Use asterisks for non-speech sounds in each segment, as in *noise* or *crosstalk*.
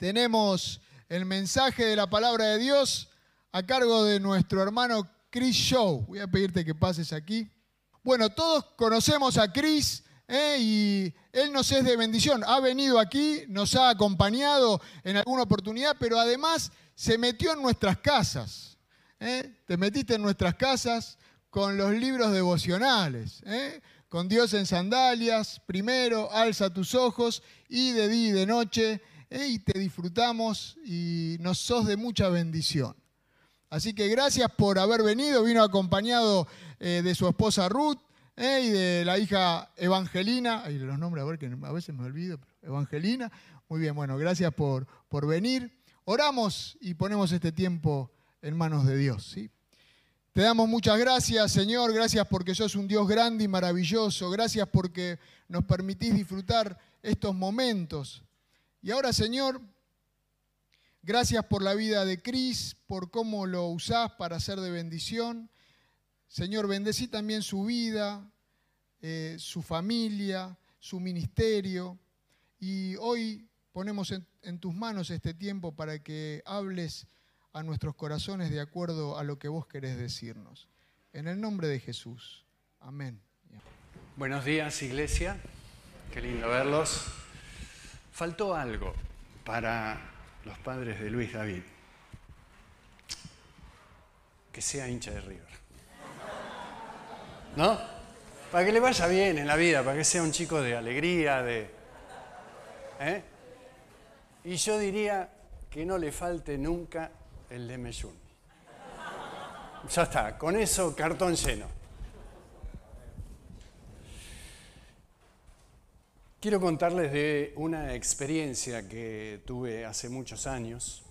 tenemos el mensaje de la palabra de Dios a cargo de nuestro hermano Chris Show. Voy a pedirte que pases aquí. Bueno, todos conocemos a Chris ¿eh? y él nos es de bendición. Ha venido aquí, nos ha acompañado en alguna oportunidad, pero además se metió en nuestras casas. ¿eh? Te metiste en nuestras casas con los libros devocionales. ¿eh? Con Dios en sandalias, primero, alza tus ojos y de día y de noche y te disfrutamos y nos sos de mucha bendición. Así que gracias por haber venido. Vino acompañado eh, de su esposa Ruth eh, y de la hija Evangelina. Ay, los nombres, a ver, que a veces me olvido. Evangelina. Muy bien, bueno, gracias por, por venir. Oramos y ponemos este tiempo en manos de Dios. ¿sí? Te damos muchas gracias, Señor. Gracias porque sos un Dios grande y maravilloso. Gracias porque nos permitís disfrutar estos momentos y ahora, Señor, gracias por la vida de Cris, por cómo lo usás para ser de bendición. Señor, bendecí también su vida, eh, su familia, su ministerio. Y hoy ponemos en, tus manos este tiempo para que hables a nuestros corazones de acuerdo a lo que vos querés decirnos. En el nombre de Jesús. Amén. Buenos días, iglesia. Qué lindo verlos. Faltó algo para los padres de Luis David. Que sea hincha de River. ¿No? Para que le vaya bien en la vida, para que sea un chico de alegría, de... ¿eh? Y yo diría que no le falte nunca el de Meyun. Ya está, con eso cartón lleno. Quiero contarles de una experiencia que tuve hace muchos años.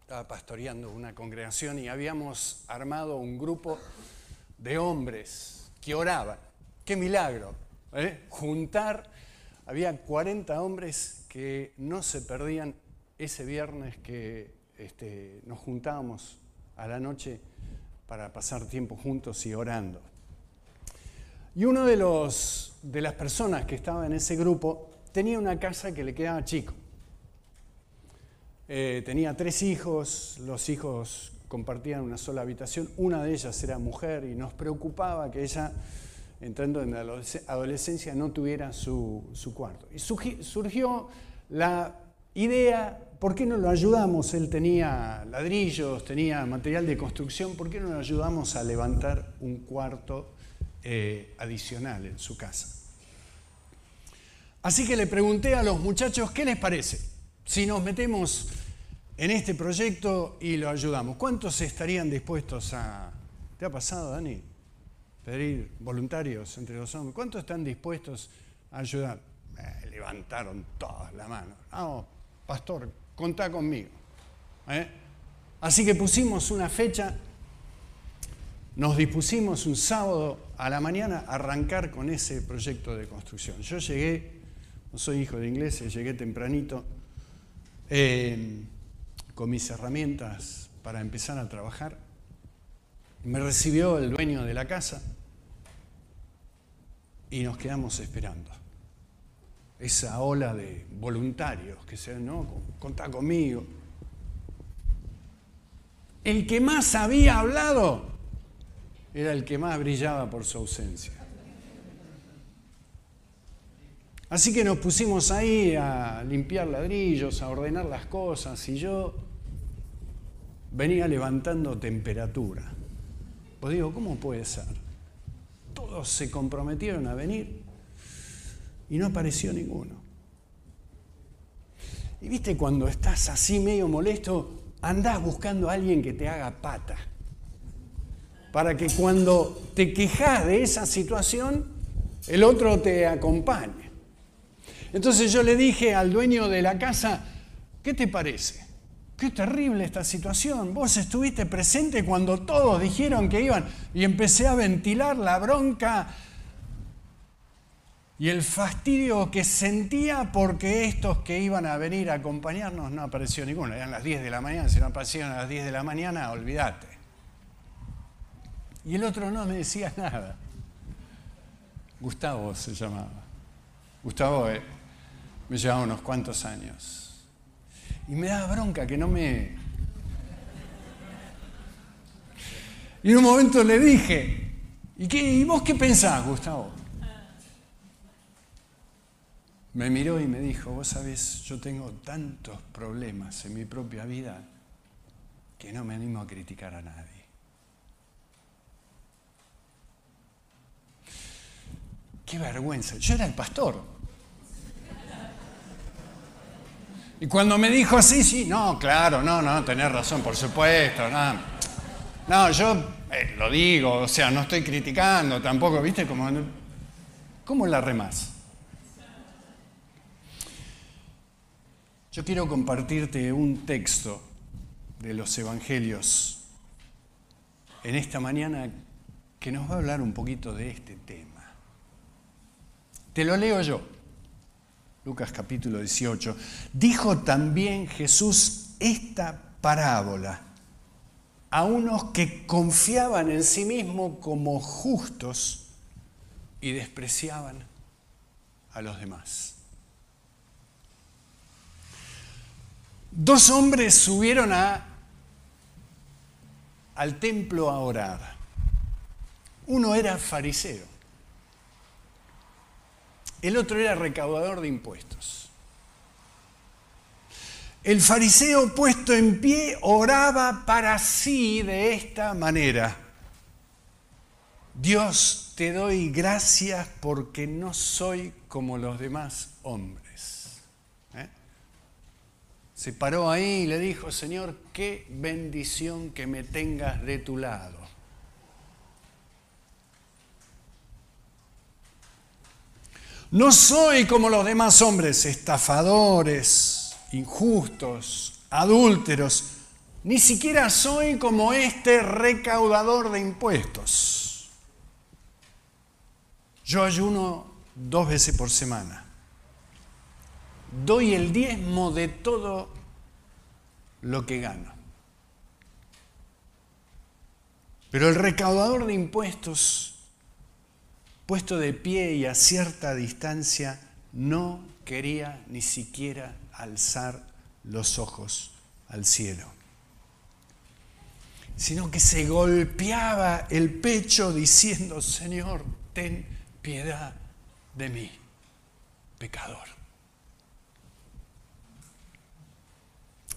Estaba pastoreando una congregación y habíamos armado un grupo de hombres que oraban. ¡Qué milagro! ¿eh? Juntar, había 40 hombres que no se perdían ese viernes que este, nos juntábamos a la noche para pasar tiempo juntos y orando. Y uno de, de las personas que estaba en ese grupo tenía una casa que le quedaba chico. Eh, tenía tres hijos, los hijos compartían una sola habitación, una de ellas era mujer y nos preocupaba que ella, entrando en la adolescencia, no tuviera su, su cuarto. Y surgió la idea, ¿por qué no lo ayudamos? Él tenía ladrillos, tenía material de construcción, ¿por qué no lo ayudamos a levantar un cuarto eh, adicional en su casa. Así que le pregunté a los muchachos, ¿qué les parece? Si nos metemos en este proyecto y lo ayudamos, ¿cuántos estarían dispuestos a... ¿Te ha pasado, Dani? Pedir voluntarios entre los hombres. ¿Cuántos están dispuestos a ayudar? Eh, levantaron todas la mano. No, pastor, contá conmigo. ¿eh? Así que pusimos una fecha nos dispusimos un sábado a la mañana a arrancar con ese proyecto de construcción. Yo llegué, no soy hijo de ingleses, llegué tempranito eh, con mis herramientas para empezar a trabajar. Me recibió el dueño de la casa y nos quedamos esperando. Esa ola de voluntarios que se, no, contá conmigo. El que más había hablado era el que más brillaba por su ausencia. Así que nos pusimos ahí a limpiar ladrillos, a ordenar las cosas y yo venía levantando temperatura. Pues digo, ¿cómo puede ser? Todos se comprometieron a venir y no apareció ninguno. Y viste, cuando estás así medio molesto, andás buscando a alguien que te haga pata para que cuando te quejas de esa situación, el otro te acompañe. Entonces yo le dije al dueño de la casa, ¿qué te parece? Qué terrible esta situación. Vos estuviste presente cuando todos dijeron que iban y empecé a ventilar la bronca y el fastidio que sentía porque estos que iban a venir a acompañarnos no apareció ninguno. Eran las 10 de la mañana, si no aparecieron a las 10 de la mañana, olvídate. Y el otro no me decía *laughs* nada. Gustavo se llamaba. Gustavo eh, me llevaba unos cuantos años. Y me daba bronca que no me... Y en un momento le dije, ¿y, qué, ¿y vos qué pensás, Gustavo? Me miró y me dijo, vos sabés, yo tengo tantos problemas en mi propia vida que no me animo a criticar a nadie. Qué vergüenza. Yo era el pastor. Y cuando me dijo así, sí, no, claro, no, no, tenés razón, por supuesto, no. No, yo eh, lo digo, o sea, no estoy criticando tampoco, ¿viste? Como, ¿Cómo la remás? Yo quiero compartirte un texto de los Evangelios en esta mañana que nos va a hablar un poquito de este tema. Te lo leo yo. Lucas capítulo 18, dijo también Jesús esta parábola a unos que confiaban en sí mismos como justos y despreciaban a los demás. Dos hombres subieron a, al templo a orar. Uno era fariseo el otro era recaudador de impuestos. El fariseo puesto en pie oraba para sí de esta manera. Dios, te doy gracias porque no soy como los demás hombres. ¿Eh? Se paró ahí y le dijo, Señor, qué bendición que me tengas de tu lado. No soy como los demás hombres, estafadores, injustos, adúlteros. Ni siquiera soy como este recaudador de impuestos. Yo ayuno dos veces por semana. Doy el diezmo de todo lo que gano. Pero el recaudador de impuestos puesto de pie y a cierta distancia, no quería ni siquiera alzar los ojos al cielo, sino que se golpeaba el pecho diciendo, Señor, ten piedad de mí, pecador.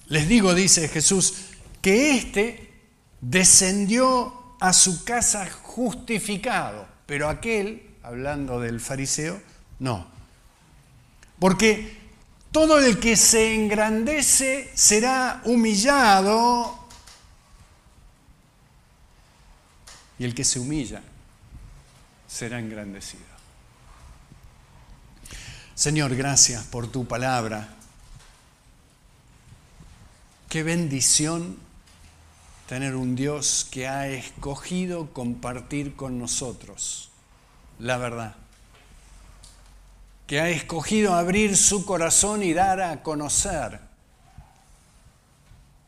Les digo, dice Jesús, que éste descendió a su casa justificado pero aquel, hablando del fariseo, no. Porque todo el que se engrandece será humillado y el que se humilla será engrandecido. Señor, gracias por tu palabra. Qué bendición tener un Dios que ha escogido compartir con nosotros la verdad, que ha escogido abrir su corazón y dar a conocer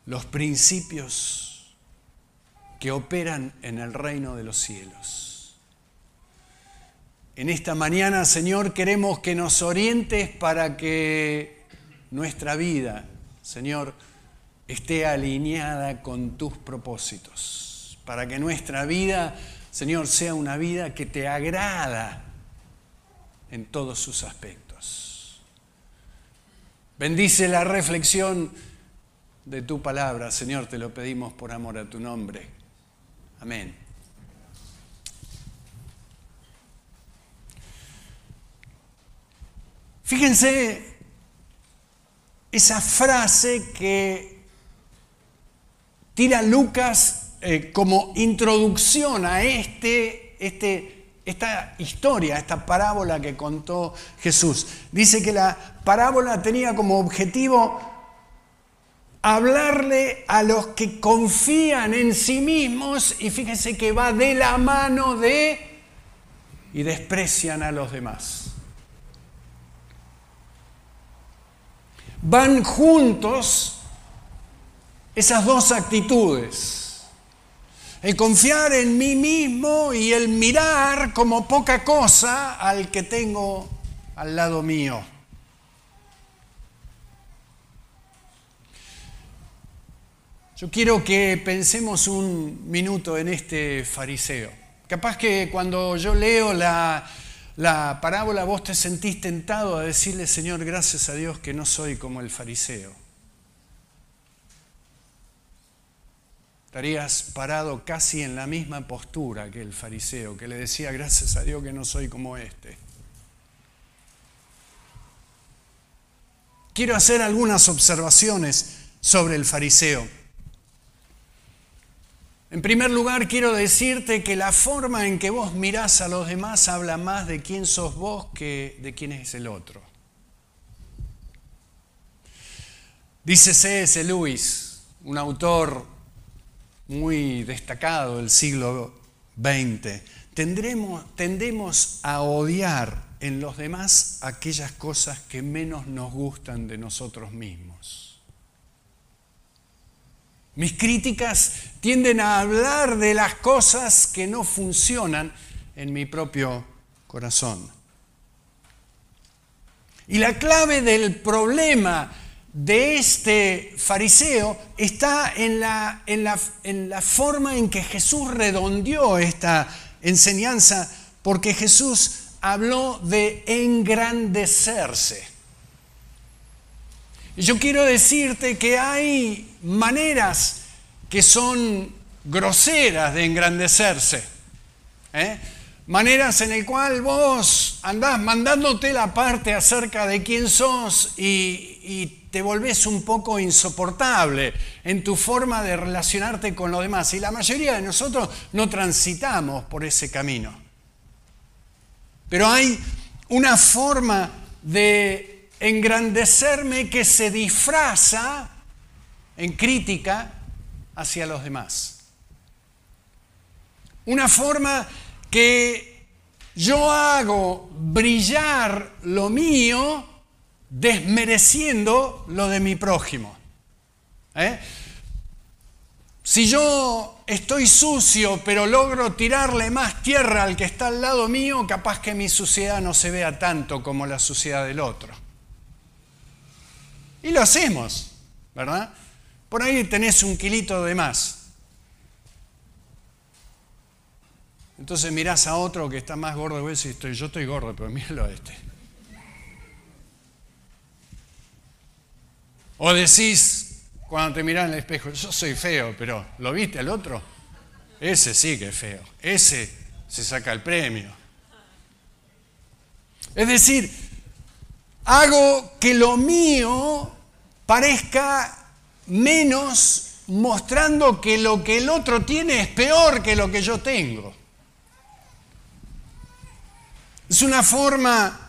los principios que operan en el reino de los cielos. En esta mañana, Señor, queremos que nos orientes para que nuestra vida, Señor, esté alineada con tus propósitos, para que nuestra vida, Señor, sea una vida que te agrada en todos sus aspectos. Bendice la reflexión de tu palabra, Señor, te lo pedimos por amor a tu nombre. Amén. Fíjense esa frase que tira Lucas eh, como introducción a este, este, esta historia, esta parábola que contó Jesús. Dice que la parábola tenía como objetivo hablarle a los que confían en sí mismos y fíjense que va de la mano de y desprecian a los demás. Van juntos esas dos actitudes. El confiar en mí mismo y el mirar como poca cosa al que tengo al lado mío. Yo quiero que pensemos un minuto en este fariseo. Capaz que cuando yo leo la, la parábola vos te sentís tentado a decirle, Señor, gracias a Dios que no soy como el fariseo. Estarías parado casi en la misma postura que el fariseo, que le decía, gracias a Dios que no soy como este. Quiero hacer algunas observaciones sobre el fariseo. En primer lugar, quiero decirte que la forma en que vos mirás a los demás habla más de quién sos vos que de quién es el otro. Dice C.S. Lewis, un autor muy destacado del siglo XX, tendremos, tendemos a odiar en los demás aquellas cosas que menos nos gustan de nosotros mismos. Mis críticas tienden a hablar de las cosas que no funcionan en mi propio corazón. Y la clave del problema de este fariseo está en la, en la, en la forma en que Jesús redondeó esta enseñanza, porque Jesús habló de engrandecerse. Yo quiero decirte que hay maneras que son groseras de engrandecerse. ¿eh? Maneras en el cual vos andás mandándote la parte acerca de quién sos y, y te volvés un poco insoportable en tu forma de relacionarte con los demás. Y la mayoría de nosotros no transitamos por ese camino. Pero hay una forma de engrandecerme que se disfraza en crítica hacia los demás. Una forma que yo hago brillar lo mío desmereciendo lo de mi prójimo. ¿Eh? Si yo estoy sucio pero logro tirarle más tierra al que está al lado mío, capaz que mi suciedad no se vea tanto como la suciedad del otro. Y lo hacemos, ¿verdad? Por ahí tenés un kilito de más. Entonces mirás a otro que está más gordo y estoy, yo estoy gordo, pero míralo a este. O decís, cuando te mirás en el espejo, yo soy feo, pero ¿lo viste al otro? Ese sí que es feo. Ese se saca el premio. Es decir, hago que lo mío parezca menos mostrando que lo que el otro tiene es peor que lo que yo tengo. Es una forma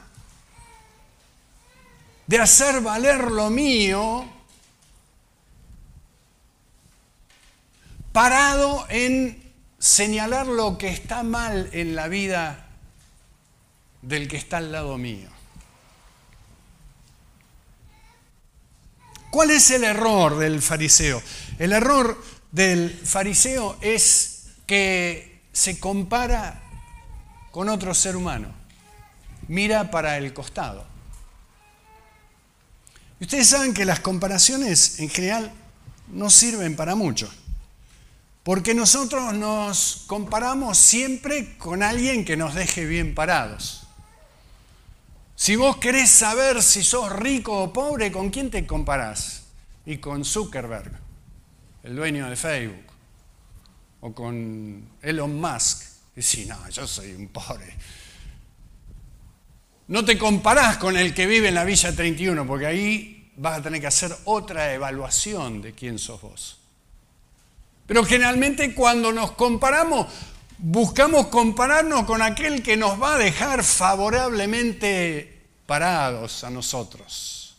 de hacer valer lo mío parado en señalar lo que está mal en la vida del que está al lado mío. ¿Cuál es el error del fariseo? El error del fariseo es que se compara con otro ser humano. Mira para el costado. Y ustedes saben que las comparaciones en general no sirven para mucho. Porque nosotros nos comparamos siempre con alguien que nos deje bien parados. Si vos querés saber si sos rico o pobre, ¿con quién te comparás? Y con Zuckerberg, el dueño de Facebook, o con Elon Musk. Y si no, yo soy un pobre. No te comparás con el que vive en la Villa 31, porque ahí vas a tener que hacer otra evaluación de quién sos vos. Pero generalmente cuando nos comparamos, buscamos compararnos con aquel que nos va a dejar favorablemente parados a nosotros.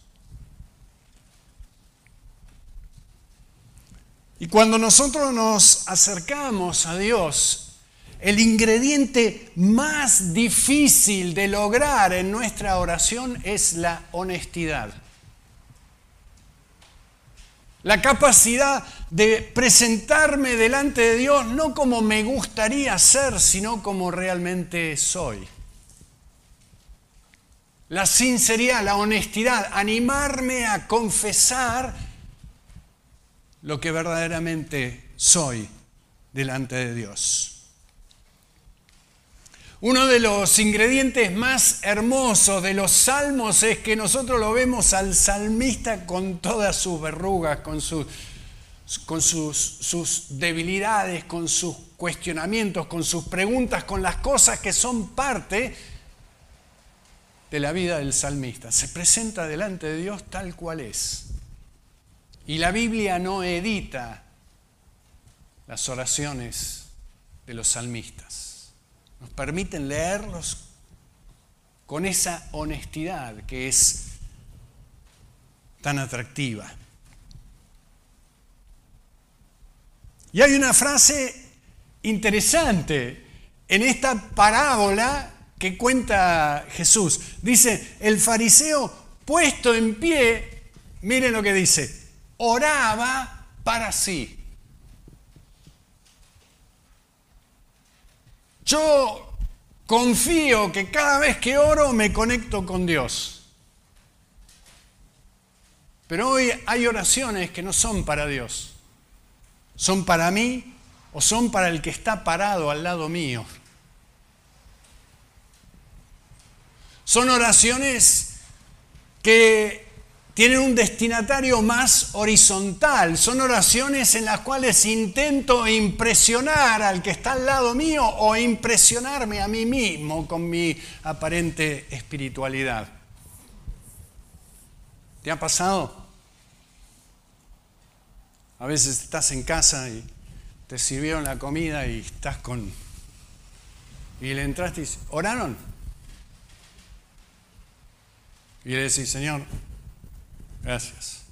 Y cuando nosotros nos acercamos a Dios, el ingrediente más difícil de lograr en nuestra oración es la honestidad. La capacidad de presentarme delante de Dios no como me gustaría ser, sino como realmente soy. La sinceridad, la honestidad, animarme a confesar lo que verdaderamente soy delante de Dios. Uno de los ingredientes más hermosos de los salmos es que nosotros lo vemos al salmista con todas sus verrugas, con, con sus, sus debilidades, con sus cuestionamientos, con sus preguntas, con las cosas que son parte de la vida del salmista. Se presenta delante de Dios tal cual es. Y la Biblia no edita las oraciones de los salmistas. Nos permiten leerlos con esa honestidad que es tan atractiva. Y hay una frase interesante en esta parábola que cuenta Jesús. Dice, el fariseo puesto en pie, miren lo que dice, oraba para sí. Yo confío que cada vez que oro me conecto con Dios. Pero hoy hay oraciones que no son para Dios. Son para mí o son para el que está parado al lado mío. Son oraciones que tienen un destinatario más horizontal. Son oraciones en las cuales intento impresionar al que está al lado mío o impresionarme a mí mismo con mi aparente espiritualidad. ¿Te ha pasado? A veces estás en casa y te sirvieron la comida y estás con... Y le entraste y dices, ¿oraron? Y le decís, Señor, gracias.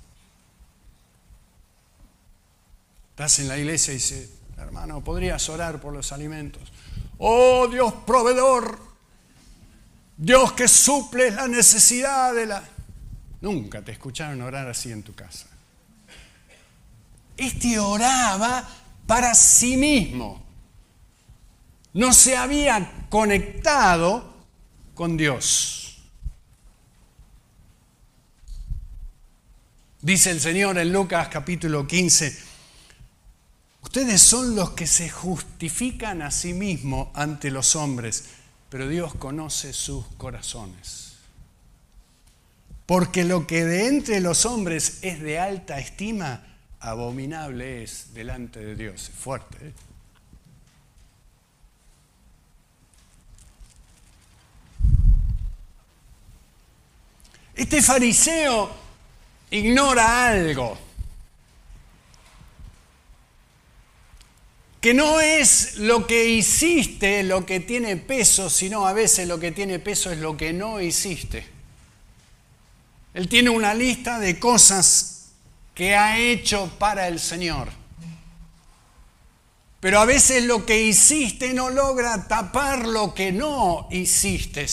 Estás en la iglesia y dice, hermano, podrías orar por los alimentos. Oh Dios proveedor, Dios que suple la necesidad de la... Nunca te escucharon orar así en tu casa. Este oraba para sí mismo. No se había conectado con Dios. Dice el Señor en Lucas capítulo 15, ustedes son los que se justifican a sí mismos ante los hombres, pero Dios conoce sus corazones. Porque lo que de entre los hombres es de alta estima, abominable es delante de Dios. Es fuerte. ¿eh? Este fariseo ignora algo. Que no es lo que hiciste lo que tiene peso, sino a veces lo que tiene peso es lo que no hiciste. Él tiene una lista de cosas que ha hecho para el Señor. Pero a veces lo que hiciste no logra tapar lo que no hiciste.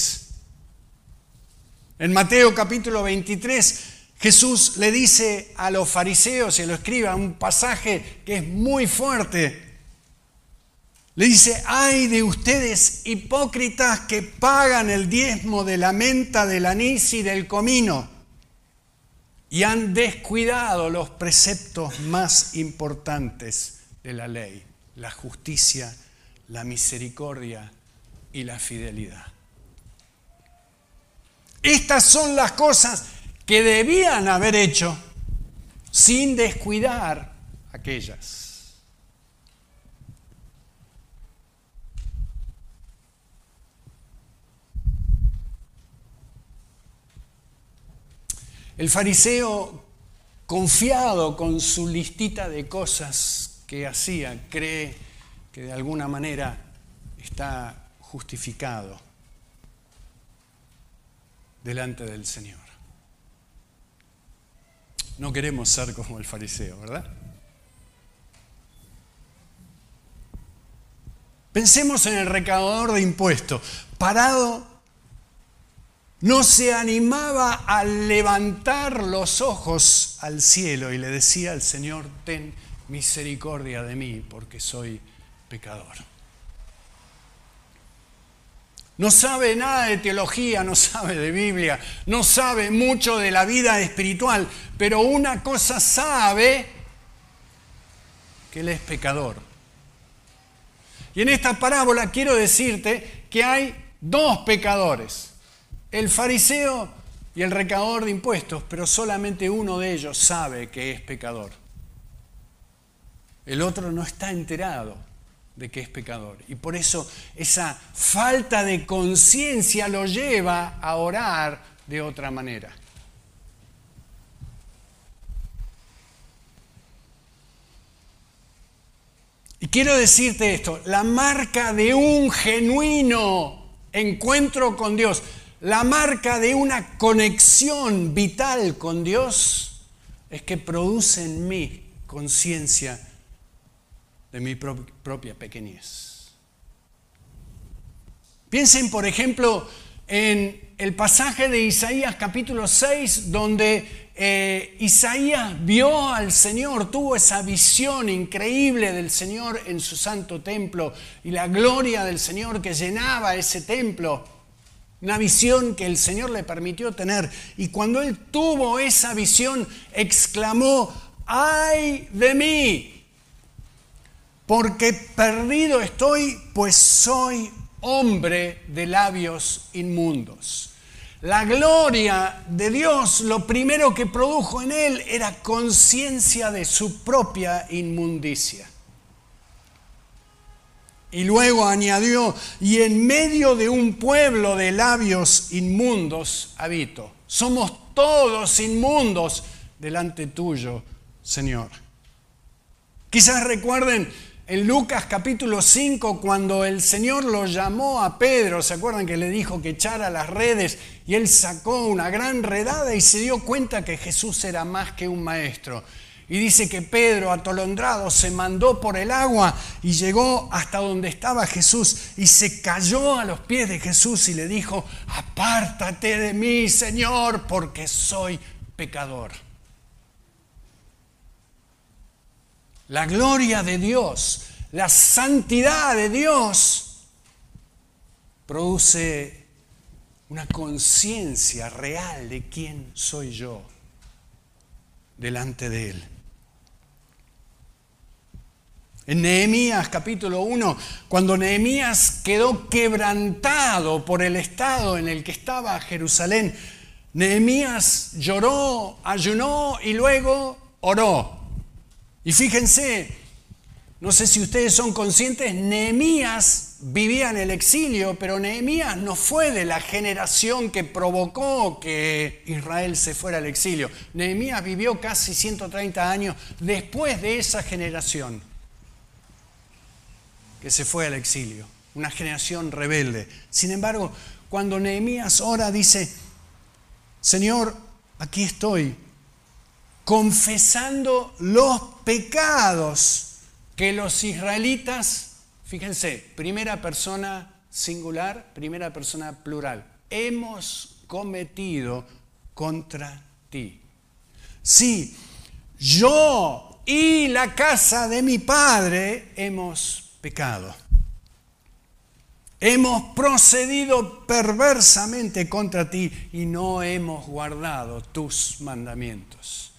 En Mateo capítulo 23 Jesús le dice a los fariseos, y lo escribe un pasaje que es muy fuerte, le dice, ay de ustedes hipócritas que pagan el diezmo de la menta, del anís y del comino y han descuidado los preceptos más importantes de la ley, la justicia, la misericordia y la fidelidad. Estas son las cosas que debían haber hecho sin descuidar aquellas. El fariseo, confiado con su listita de cosas que hacía, cree que de alguna manera está justificado delante del Señor. No queremos ser como el fariseo, ¿verdad? Pensemos en el recaudador de impuestos. Parado, no se animaba a levantar los ojos al cielo y le decía al Señor, ten misericordia de mí porque soy pecador. No sabe nada de teología, no sabe de Biblia, no sabe mucho de la vida espiritual, pero una cosa sabe que Él es pecador. Y en esta parábola quiero decirte que hay dos pecadores, el fariseo y el recaudador de impuestos, pero solamente uno de ellos sabe que es pecador. El otro no está enterado de que es pecador. Y por eso esa falta de conciencia lo lleva a orar de otra manera. Y quiero decirte esto, la marca de un genuino encuentro con Dios, la marca de una conexión vital con Dios, es que produce en mí conciencia de mi propia pequeñez. Piensen, por ejemplo, en el pasaje de Isaías capítulo 6, donde eh, Isaías vio al Señor, tuvo esa visión increíble del Señor en su santo templo y la gloria del Señor que llenaba ese templo. Una visión que el Señor le permitió tener. Y cuando él tuvo esa visión, exclamó, ay de mí, porque perdido estoy, pues soy hombre de labios inmundos. La gloria de Dios, lo primero que produjo en él era conciencia de su propia inmundicia. Y luego añadió, y en medio de un pueblo de labios inmundos habito. Somos todos inmundos delante tuyo, Señor. Quizás recuerden en Lucas capítulo 5, cuando el Señor lo llamó a Pedro, ¿se acuerdan que le dijo que echara las redes? Y él sacó una gran redada y se dio cuenta que Jesús era más que un maestro. Y dice que Pedro, atolondrado, se mandó por el agua y llegó hasta donde estaba Jesús y se cayó a los pies de Jesús y le dijo, apártate de mí, Señor, porque soy pecador. La gloria de Dios, la santidad de Dios, produce una conciencia real de quién soy yo delante de Él. En Nehemías capítulo 1, cuando Nehemías quedó quebrantado por el estado en el que estaba Jerusalén, Nehemías lloró, ayunó y luego oró. Y fíjense, no sé si ustedes son conscientes, Nehemías vivía en el exilio, pero Nehemías no fue de la generación que provocó que Israel se fuera al exilio. Nehemías vivió casi 130 años después de esa generación que se fue al exilio, una generación rebelde. Sin embargo, cuando Nehemías ora dice, Señor, aquí estoy, confesando los pecados que los israelitas, fíjense, primera persona singular, primera persona plural, hemos cometido contra ti. Sí, yo y la casa de mi padre hemos pecado. Hemos procedido perversamente contra ti y no hemos guardado tus mandamientos.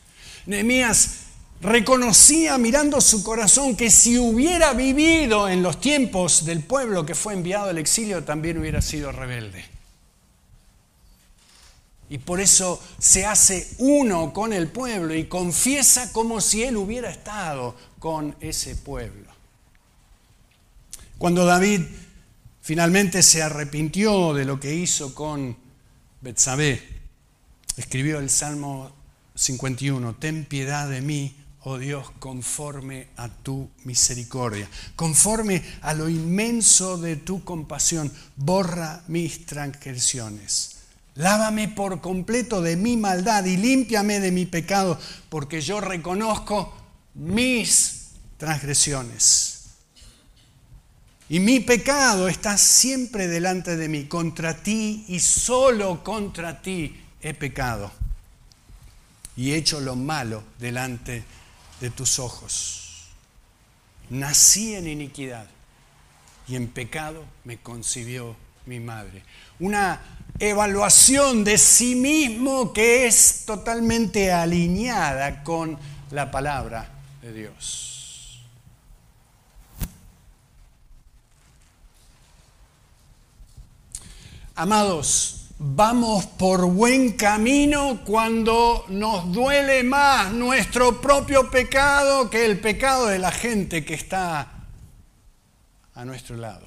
Nehemías reconocía mirando su corazón que si hubiera vivido en los tiempos del pueblo que fue enviado al exilio, también hubiera sido rebelde. Y por eso se hace uno con el pueblo y confiesa como si él hubiera estado con ese pueblo. Cuando David finalmente se arrepintió de lo que hizo con Betsabé, escribió el Salmo 51, ten piedad de mí, oh Dios, conforme a tu misericordia, conforme a lo inmenso de tu compasión, borra mis transgresiones. Lávame por completo de mi maldad y límpiame de mi pecado, porque yo reconozco mis transgresiones. Y mi pecado está siempre delante de mí. Contra ti y solo contra ti he pecado y hecho lo malo delante de tus ojos. Nací en iniquidad y en pecado me concibió mi madre. Una evaluación de sí mismo que es totalmente alineada con la palabra de Dios. Amados, vamos por buen camino cuando nos duele más nuestro propio pecado que el pecado de la gente que está a nuestro lado.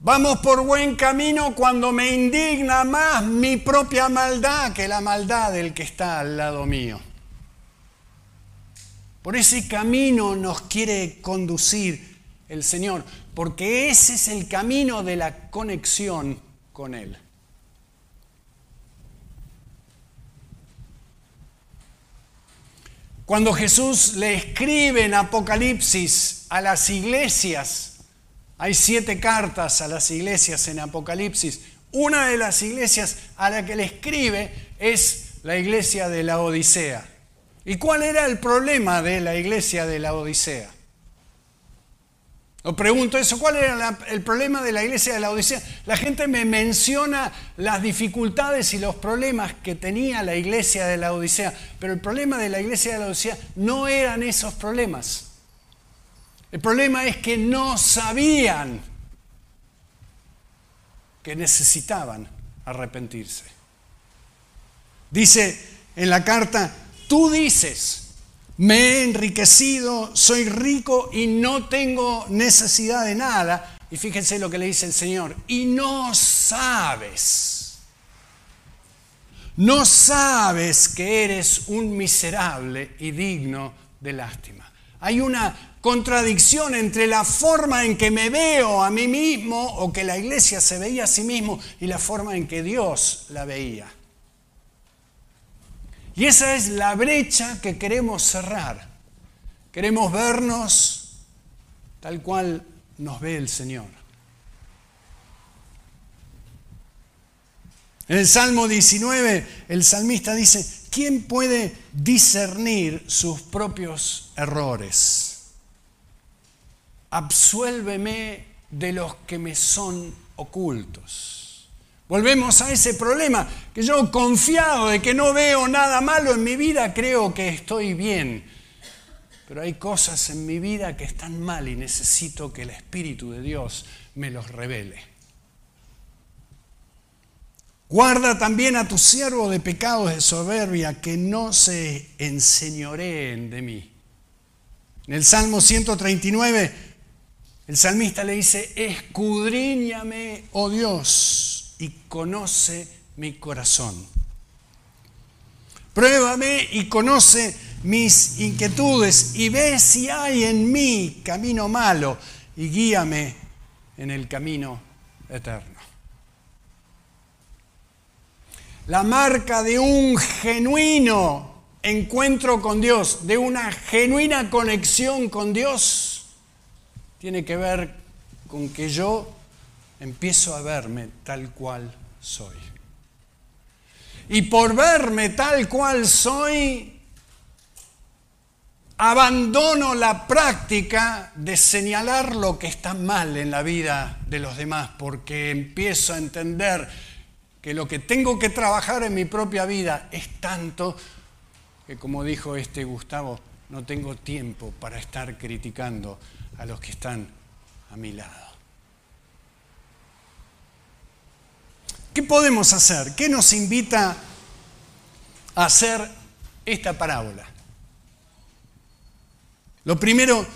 Vamos por buen camino cuando me indigna más mi propia maldad que la maldad del que está al lado mío. Por ese camino nos quiere conducir el Señor, porque ese es el camino de la conexión con Él. Cuando Jesús le escribe en Apocalipsis a las iglesias, hay siete cartas a las iglesias en Apocalipsis. Una de las iglesias a la que le escribe es la iglesia de la Odisea. ¿Y cuál era el problema de la iglesia de la Odisea? Os pregunto eso, ¿cuál era el problema de la iglesia de la Odisea? La gente me menciona las dificultades y los problemas que tenía la iglesia de la Odisea, pero el problema de la iglesia de la Odisea no eran esos problemas. El problema es que no sabían que necesitaban arrepentirse. Dice en la carta, tú dices, me he enriquecido, soy rico y no tengo necesidad de nada. Y fíjense lo que le dice el Señor, y no sabes, no sabes que eres un miserable y digno de lástima. Hay una contradicción entre la forma en que me veo a mí mismo o que la iglesia se veía a sí mismo y la forma en que Dios la veía. Y esa es la brecha que queremos cerrar. Queremos vernos tal cual nos ve el Señor. En el Salmo 19, el salmista dice, ¿quién puede discernir sus propios errores? absuélveme de los que me son ocultos. Volvemos a ese problema, que yo confiado de que no veo nada malo en mi vida, creo que estoy bien. Pero hay cosas en mi vida que están mal y necesito que el Espíritu de Dios me los revele. Guarda también a tu siervo de pecados de soberbia, que no se enseñoreen de mí. En el Salmo 139 el salmista le dice, escudriñame, oh Dios, y conoce mi corazón. Pruébame y conoce mis inquietudes y ve si hay en mí camino malo y guíame en el camino eterno. La marca de un genuino encuentro con Dios, de una genuina conexión con Dios, tiene que ver con que yo empiezo a verme tal cual soy. Y por verme tal cual soy, abandono la práctica de señalar lo que está mal en la vida de los demás, porque empiezo a entender que lo que tengo que trabajar en mi propia vida es tanto que, como dijo este Gustavo, no tengo tiempo para estar criticando a los que están a mi lado. ¿Qué podemos hacer? ¿Qué nos invita a hacer esta parábola? Lo primero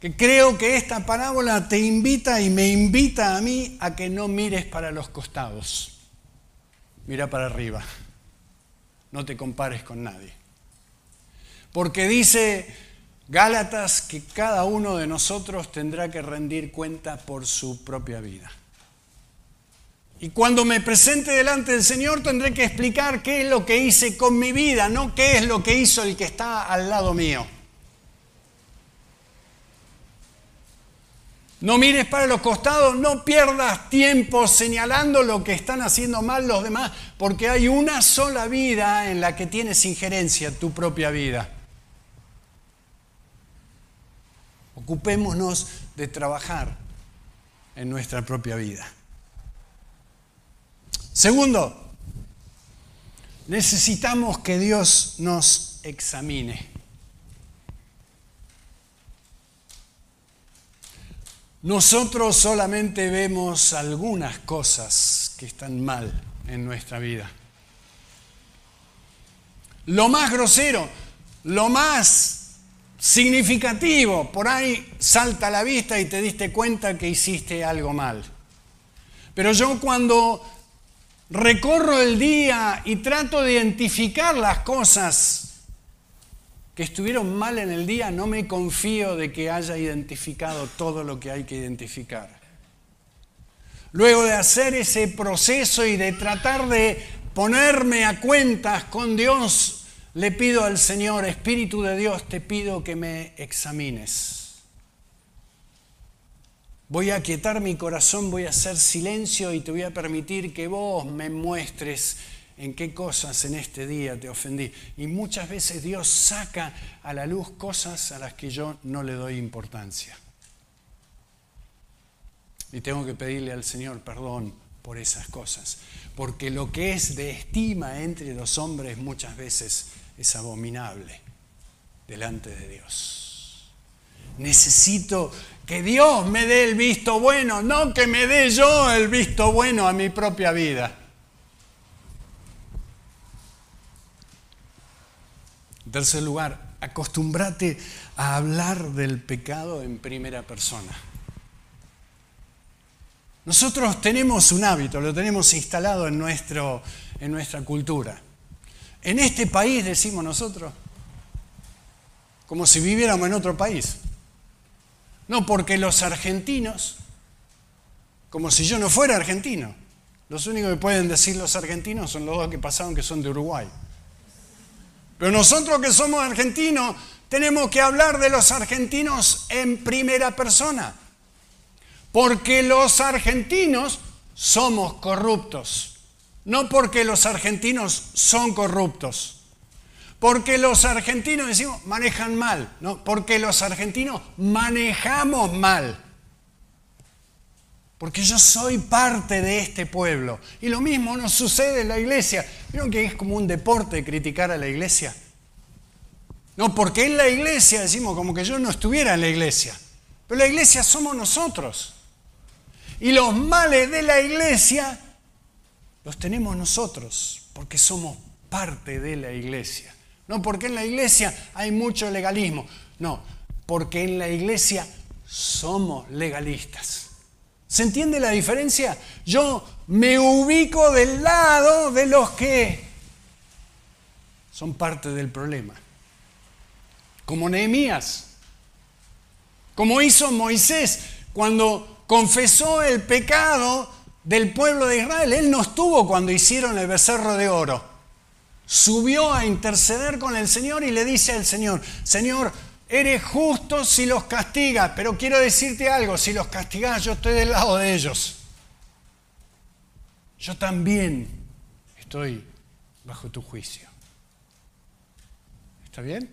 que creo que esta parábola te invita y me invita a mí a que no mires para los costados. Mira para arriba. No te compares con nadie. Porque dice Gálatas que cada uno de nosotros tendrá que rendir cuenta por su propia vida. Y cuando me presente delante del Señor tendré que explicar qué es lo que hice con mi vida, no qué es lo que hizo el que está al lado mío. No mires para los costados, no pierdas tiempo señalando lo que están haciendo mal los demás, porque hay una sola vida en la que tienes injerencia, tu propia vida. Ocupémonos de trabajar en nuestra propia vida. Segundo, necesitamos que Dios nos examine. nosotros solamente vemos algunas cosas que están mal en nuestra vida. Lo más grosero, lo más significativo, por ahí salta a la vista y te diste cuenta que hiciste algo mal. Pero yo cuando recorro el día y trato de identificar las cosas que estuvieron mal en el día, no me confío de que haya identificado todo lo que hay que identificar. Luego de hacer ese proceso y de tratar de ponerme a cuentas con Dios, le pido al Señor, Espíritu de Dios, te pido que me examines. Voy a aquietar mi corazón, voy a hacer silencio y te voy a permitir que vos me muestres en qué cosas en este día te ofendí. Y muchas veces Dios saca a la luz cosas a las que yo no le doy importancia. Y tengo que pedirle al Señor perdón por esas cosas. Porque lo que es de estima entre los hombres muchas veces es abominable delante de Dios. Necesito que Dios me dé el visto bueno, no que me dé yo el visto bueno a mi propia vida. En tercer lugar, acostúmbrate a hablar del pecado en primera persona. Nosotros tenemos un hábito, lo tenemos instalado en, nuestro, en nuestra cultura. En este país, decimos nosotros, como si viviéramos en otro país. No, porque los argentinos, como si yo no fuera argentino, los únicos que pueden decir los argentinos son los dos que pasaron que son de Uruguay. Pero nosotros que somos argentinos tenemos que hablar de los argentinos en primera persona. Porque los argentinos somos corruptos. No porque los argentinos son corruptos. Porque los argentinos, decimos, manejan mal. No, porque los argentinos manejamos mal. Porque yo soy parte de este pueblo. Y lo mismo nos sucede en la iglesia. ¿Vieron que es como un deporte criticar a la iglesia? No, porque en la iglesia decimos como que yo no estuviera en la iglesia. Pero la iglesia somos nosotros. Y los males de la iglesia los tenemos nosotros, porque somos parte de la iglesia. No porque en la iglesia hay mucho legalismo. No, porque en la iglesia somos legalistas. ¿Se entiende la diferencia? Yo me ubico del lado de los que son parte del problema. Como Nehemías, como hizo Moisés cuando confesó el pecado del pueblo de Israel. Él no estuvo cuando hicieron el becerro de oro. Subió a interceder con el Señor y le dice al Señor, Señor, Eres justo si los castigas, pero quiero decirte algo, si los castigas yo estoy del lado de ellos. Yo también estoy bajo tu juicio. ¿Está bien?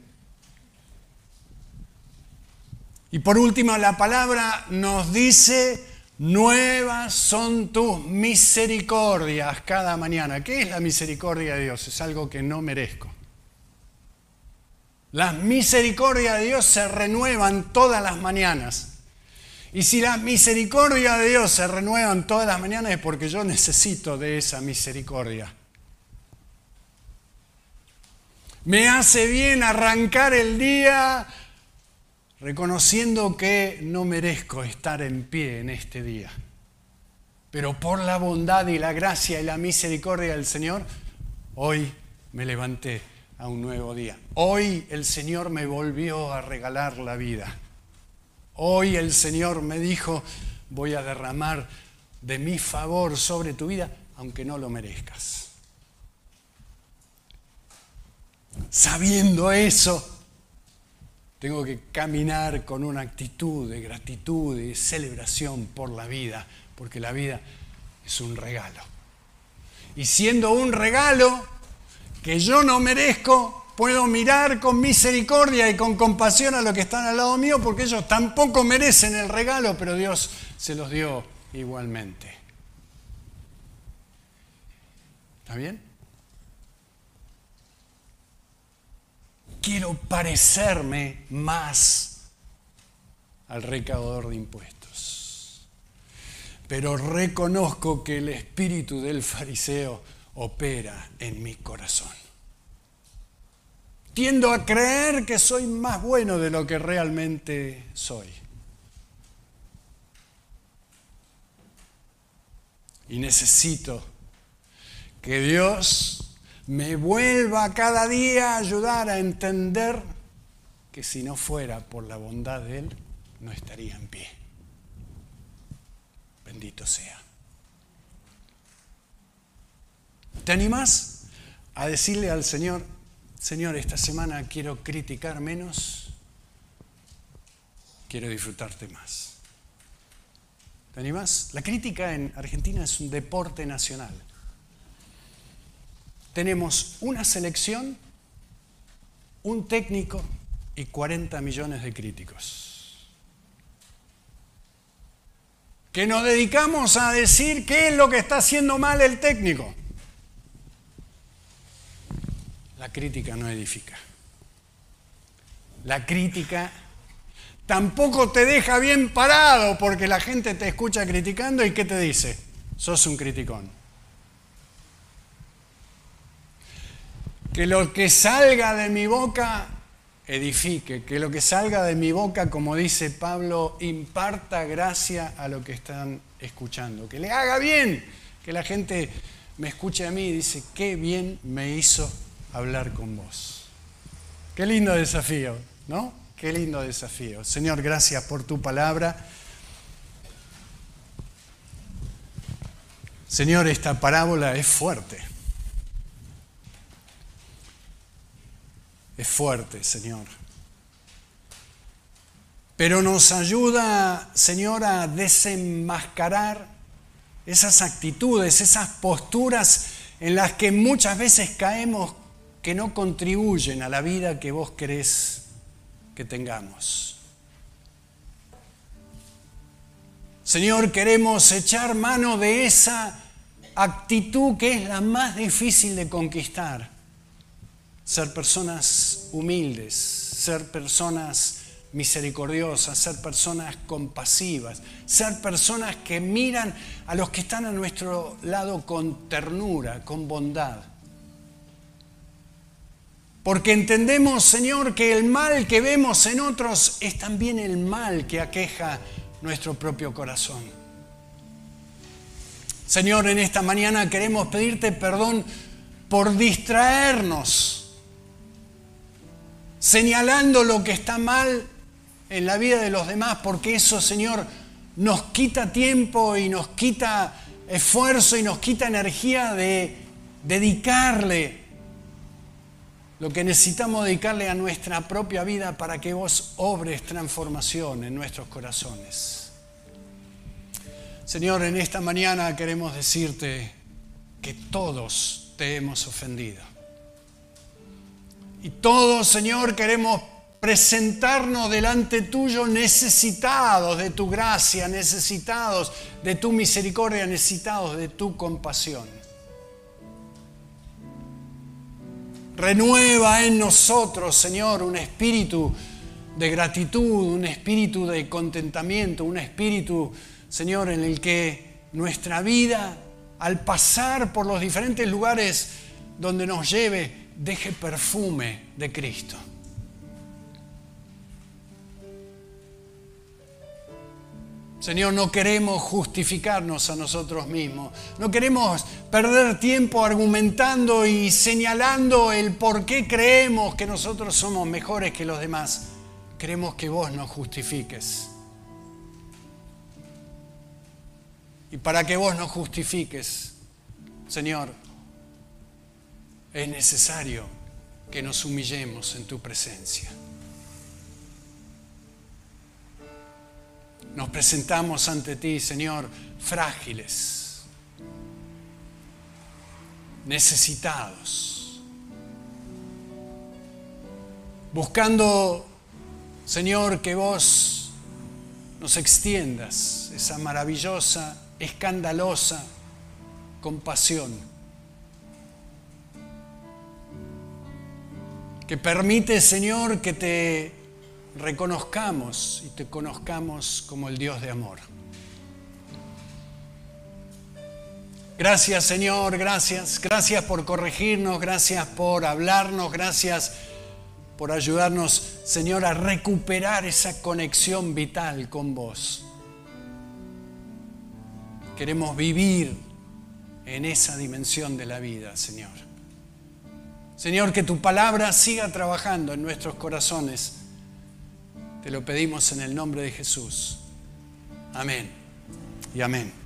Y por último, la palabra nos dice, nuevas son tus misericordias cada mañana. ¿Qué es la misericordia de Dios? Es algo que no merezco. Las misericordias de Dios se renuevan todas las mañanas. Y si las misericordias de Dios se renuevan todas las mañanas es porque yo necesito de esa misericordia. Me hace bien arrancar el día reconociendo que no merezco estar en pie en este día. Pero por la bondad y la gracia y la misericordia del Señor, hoy me levanté a un nuevo día. Hoy el Señor me volvió a regalar la vida. Hoy el Señor me dijo, voy a derramar de mi favor sobre tu vida, aunque no lo merezcas. Sabiendo eso, tengo que caminar con una actitud de gratitud y celebración por la vida, porque la vida es un regalo. Y siendo un regalo, que yo no merezco, puedo mirar con misericordia y con compasión a los que están al lado mío porque ellos tampoco merecen el regalo, pero Dios se los dio igualmente. ¿Está bien? Quiero parecerme más al recaudador de impuestos. pero reconozco que el espíritu del fariseo opera en mi corazón. Tiendo a creer que soy más bueno de lo que realmente soy. Y necesito que Dios me vuelva cada día a ayudar a entender que si no fuera por la bondad de Él, no estaría en pie. Bendito sea. ¿Te animas a decirle al Señor, Señor, esta semana quiero criticar menos, quiero disfrutarte más? ¿Te animas? La crítica en Argentina es un deporte nacional. Tenemos una selección, un técnico y 40 millones de críticos. Que nos dedicamos a decir qué es lo que está haciendo mal el técnico. La crítica no edifica. La crítica tampoco te deja bien parado porque la gente te escucha criticando y ¿qué te dice? Sos un criticón. Que lo que salga de mi boca edifique, que lo que salga de mi boca, como dice Pablo, imparta gracia a lo que están escuchando, que le haga bien, que la gente me escuche a mí y dice, qué bien me hizo hablar con vos. Qué lindo desafío, ¿no? Qué lindo desafío. Señor, gracias por tu palabra. Señor, esta parábola es fuerte. Es fuerte, Señor. Pero nos ayuda, Señor, a desenmascarar esas actitudes, esas posturas en las que muchas veces caemos que no contribuyen a la vida que vos querés que tengamos. Señor, queremos echar mano de esa actitud que es la más difícil de conquistar. Ser personas humildes, ser personas misericordiosas, ser personas compasivas, ser personas que miran a los que están a nuestro lado con ternura, con bondad. Porque entendemos, Señor, que el mal que vemos en otros es también el mal que aqueja nuestro propio corazón. Señor, en esta mañana queremos pedirte perdón por distraernos, señalando lo que está mal en la vida de los demás, porque eso, Señor, nos quita tiempo y nos quita esfuerzo y nos quita energía de dedicarle lo que necesitamos dedicarle a nuestra propia vida para que vos obres transformación en nuestros corazones. Señor, en esta mañana queremos decirte que todos te hemos ofendido. Y todos, Señor, queremos presentarnos delante tuyo necesitados de tu gracia, necesitados de tu misericordia, necesitados de tu compasión. Renueva en nosotros, Señor, un espíritu de gratitud, un espíritu de contentamiento, un espíritu, Señor, en el que nuestra vida, al pasar por los diferentes lugares donde nos lleve, deje perfume de Cristo. Señor, no queremos justificarnos a nosotros mismos. No queremos perder tiempo argumentando y señalando el por qué creemos que nosotros somos mejores que los demás. Queremos que vos nos justifiques. Y para que vos nos justifiques, Señor, es necesario que nos humillemos en tu presencia. nos presentamos ante ti, Señor, frágiles, necesitados, buscando, Señor, que vos nos extiendas esa maravillosa, escandalosa compasión que permite, Señor, que te reconozcamos y te conozcamos como el Dios de amor. Gracias Señor, gracias. Gracias por corregirnos, gracias por hablarnos, gracias por ayudarnos, Señor, a recuperar esa conexión vital con vos. Queremos vivir en esa dimensión de la vida, Señor. Señor, que tu palabra siga trabajando en nuestros corazones. Te lo pedimos en el nombre de Jesús. Amén y amén.